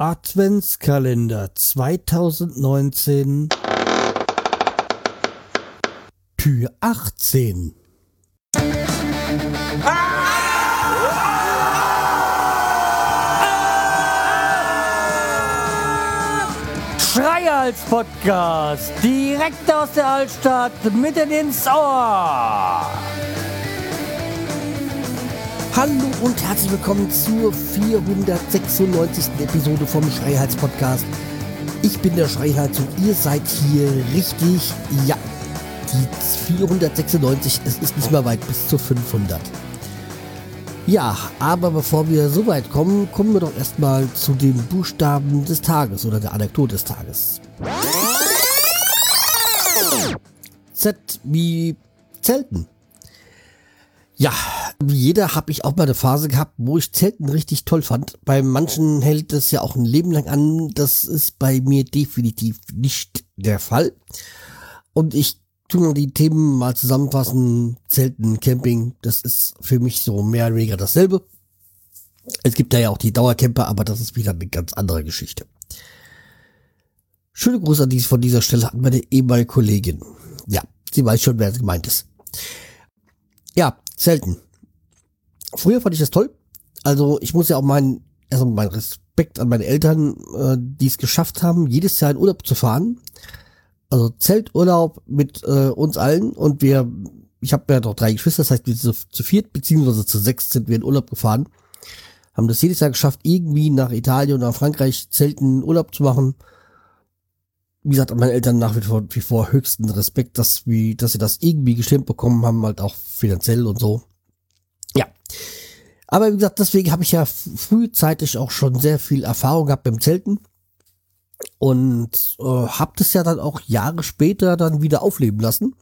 Adventskalender 2019 Tür 18 Schreihals Podcast. Direkt aus der Altstadt mitten ins Ohr. Hallo und herzlich willkommen zur 496. Episode vom Schreihals Podcast. Ich bin der Schreihals und ihr seid hier richtig. Ja, die 496, es ist nicht mehr weit bis zu 500. Ja, aber bevor wir so weit kommen, kommen wir doch erstmal zu den Buchstaben des Tages oder der Anekdote des Tages. Z wie Zelten. Ja, wie jeder habe ich auch mal eine Phase gehabt, wo ich Zelten richtig toll fand. Bei manchen hält es ja auch ein Leben lang an. Das ist bei mir definitiv nicht der Fall. Und ich tun wir die Themen mal zusammenfassen. Zelten, Camping, das ist für mich so mehr oder weniger dasselbe. Es gibt da ja auch die Dauercamper, aber das ist wieder eine ganz andere Geschichte. Schöne Grüße an dies von dieser Stelle an meine ehemalige Kollegin. Ja, sie weiß schon, wer gemeint ist. Ja, Zelten. Früher fand ich das toll. Also ich muss ja auch meinen, also mein Respekt an meine Eltern, äh, die es geschafft haben, jedes Jahr in Urlaub zu fahren also Zelturlaub mit äh, uns allen und wir, ich habe ja noch drei Geschwister, das heißt wir sind zu, viert beziehungsweise zu sechs sind wir in Urlaub gefahren, haben das jedes Jahr geschafft, irgendwie nach Italien oder nach Frankreich Zelten Urlaub zu machen. Wie gesagt, an meine Eltern nach wie vor, wie vor höchsten Respekt, dass, wie, dass sie das irgendwie gestimmt bekommen haben, halt auch finanziell und so. Aber wie gesagt, deswegen habe ich ja frühzeitig auch schon sehr viel Erfahrung gehabt beim Zelten. Und äh, habe das ja dann auch Jahre später dann wieder aufleben lassen.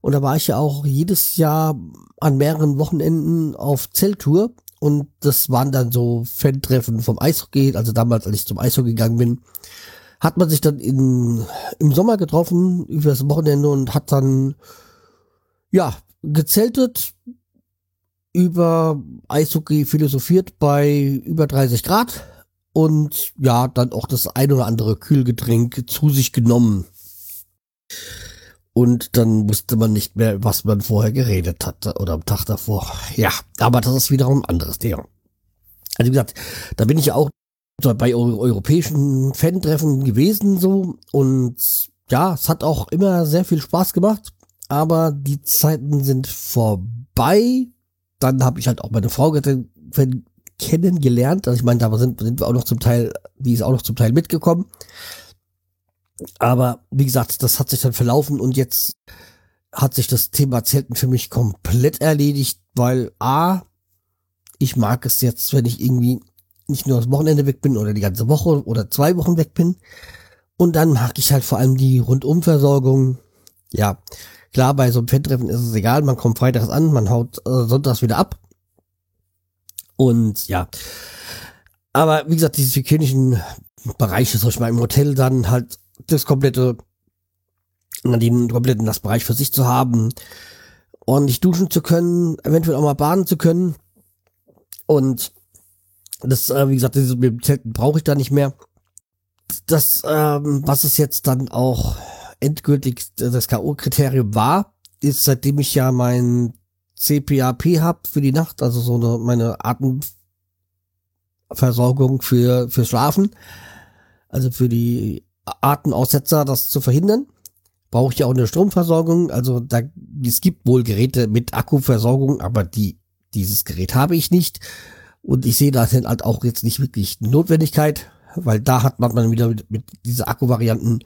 Und da war ich ja auch jedes Jahr an mehreren Wochenenden auf Zelttour. Und das waren dann so Fan-Treffen vom Eishockey, also damals, als ich zum Eishockey gegangen bin, hat man sich dann in, im Sommer getroffen über das Wochenende und hat dann ja gezeltet, über Eishockey philosophiert bei über 30 Grad und ja, dann auch das ein oder andere Kühlgetränk zu sich genommen. Und dann wusste man nicht mehr, was man vorher geredet hatte oder am Tag davor. Ja, aber das ist wiederum ein anderes Thema. Also wie gesagt, da bin ich ja auch bei europäischen Fan-Treffen gewesen so und ja, es hat auch immer sehr viel Spaß gemacht, aber die Zeiten sind vorbei. Dann habe ich halt auch meine Frau kennengelernt. Also ich meine, da sind, sind wir auch noch zum Teil, die ist auch noch zum Teil mitgekommen. Aber wie gesagt, das hat sich dann verlaufen und jetzt hat sich das Thema Zelten für mich komplett erledigt, weil A, ich mag es jetzt, wenn ich irgendwie nicht nur das Wochenende weg bin oder die ganze Woche oder zwei Wochen weg bin. Und dann mag ich halt vor allem die Rundumversorgung. Ja, klar, bei so einem Fan-Treffen ist es egal, man kommt freitags an, man haut äh, sonntags wieder ab. Und ja. Aber wie gesagt, diese hygienischen Bereiche, soll ich mal im Hotel dann halt das komplette, den kompletten das Bereich für sich zu haben, ordentlich duschen zu können, eventuell auch mal baden zu können. Und das, äh, wie gesagt, dem Zelten brauche ich da nicht mehr. Das, ähm, was es jetzt dann auch endgültig das K.O.-Kriterium war, ist, seitdem ich ja mein CPAP habe für die Nacht, also so eine, meine Atemversorgung für, für Schlafen, also für die Atemaussetzer, das zu verhindern, brauche ich ja auch eine Stromversorgung. Also da, es gibt wohl Geräte mit Akkuversorgung, aber die, dieses Gerät habe ich nicht. Und ich sehe da halt auch jetzt nicht wirklich Notwendigkeit, weil da hat man wieder mit, mit dieser Akkuvarianten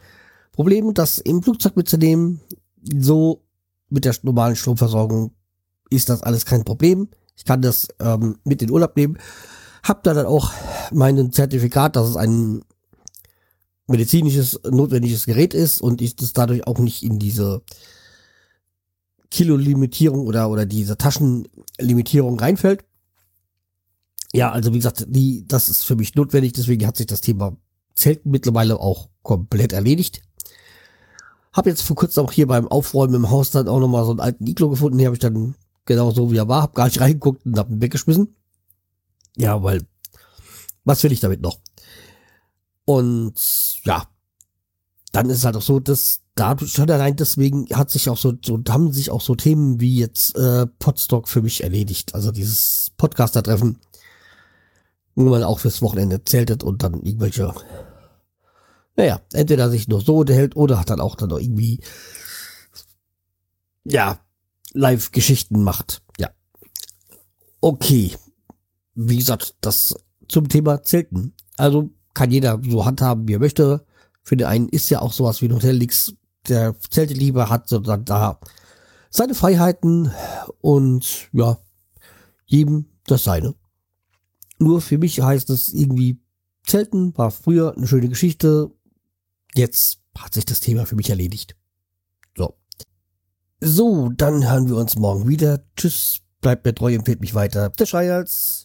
Probleme, das im Flugzeug mitzunehmen. So mit der normalen Stromversorgung ist das alles kein Problem. Ich kann das ähm, mit in Urlaub nehmen. Hab da dann auch mein Zertifikat, dass es ein medizinisches notwendiges Gerät ist und ich das dadurch auch nicht in diese Kilo-Limitierung oder, oder diese Taschenlimitierung reinfällt. Ja, also wie gesagt, die, das ist für mich notwendig, deswegen hat sich das Thema Zelten mittlerweile auch komplett erledigt. Hab jetzt vor kurzem auch hier beim Aufräumen im Haus dann auch nochmal so einen alten Iglo gefunden, den habe ich dann genau so wie er war, hab gar nicht reingeguckt und hab ihn weggeschmissen. Ja, weil, was will ich damit noch? Und ja, dann ist es halt auch so, dass dadurch schon allein deswegen hat sich auch so, so haben sich auch so Themen wie jetzt äh, Podstock für mich erledigt. Also dieses Podcaster-Treffen, wo man auch fürs Wochenende zeltet und dann irgendwelche, naja, entweder sich nur so unterhält oder hat dann auch dann noch irgendwie, ja, Live-Geschichten macht. Ja. Okay. Wie gesagt, das zum Thema Zelten. Also kann jeder so handhaben, wie er möchte. Für den einen ist ja auch sowas wie ein Hotel nichts, der Zelte lieber hat, sondern da seine Freiheiten und ja, jedem das seine. Nur für mich heißt es irgendwie, Zelten war früher eine schöne Geschichte. Jetzt hat sich das Thema für mich erledigt. So. So, dann hören wir uns morgen wieder. Tschüss, bleibt mir treu, empfehlt mich weiter. Der Schreihals.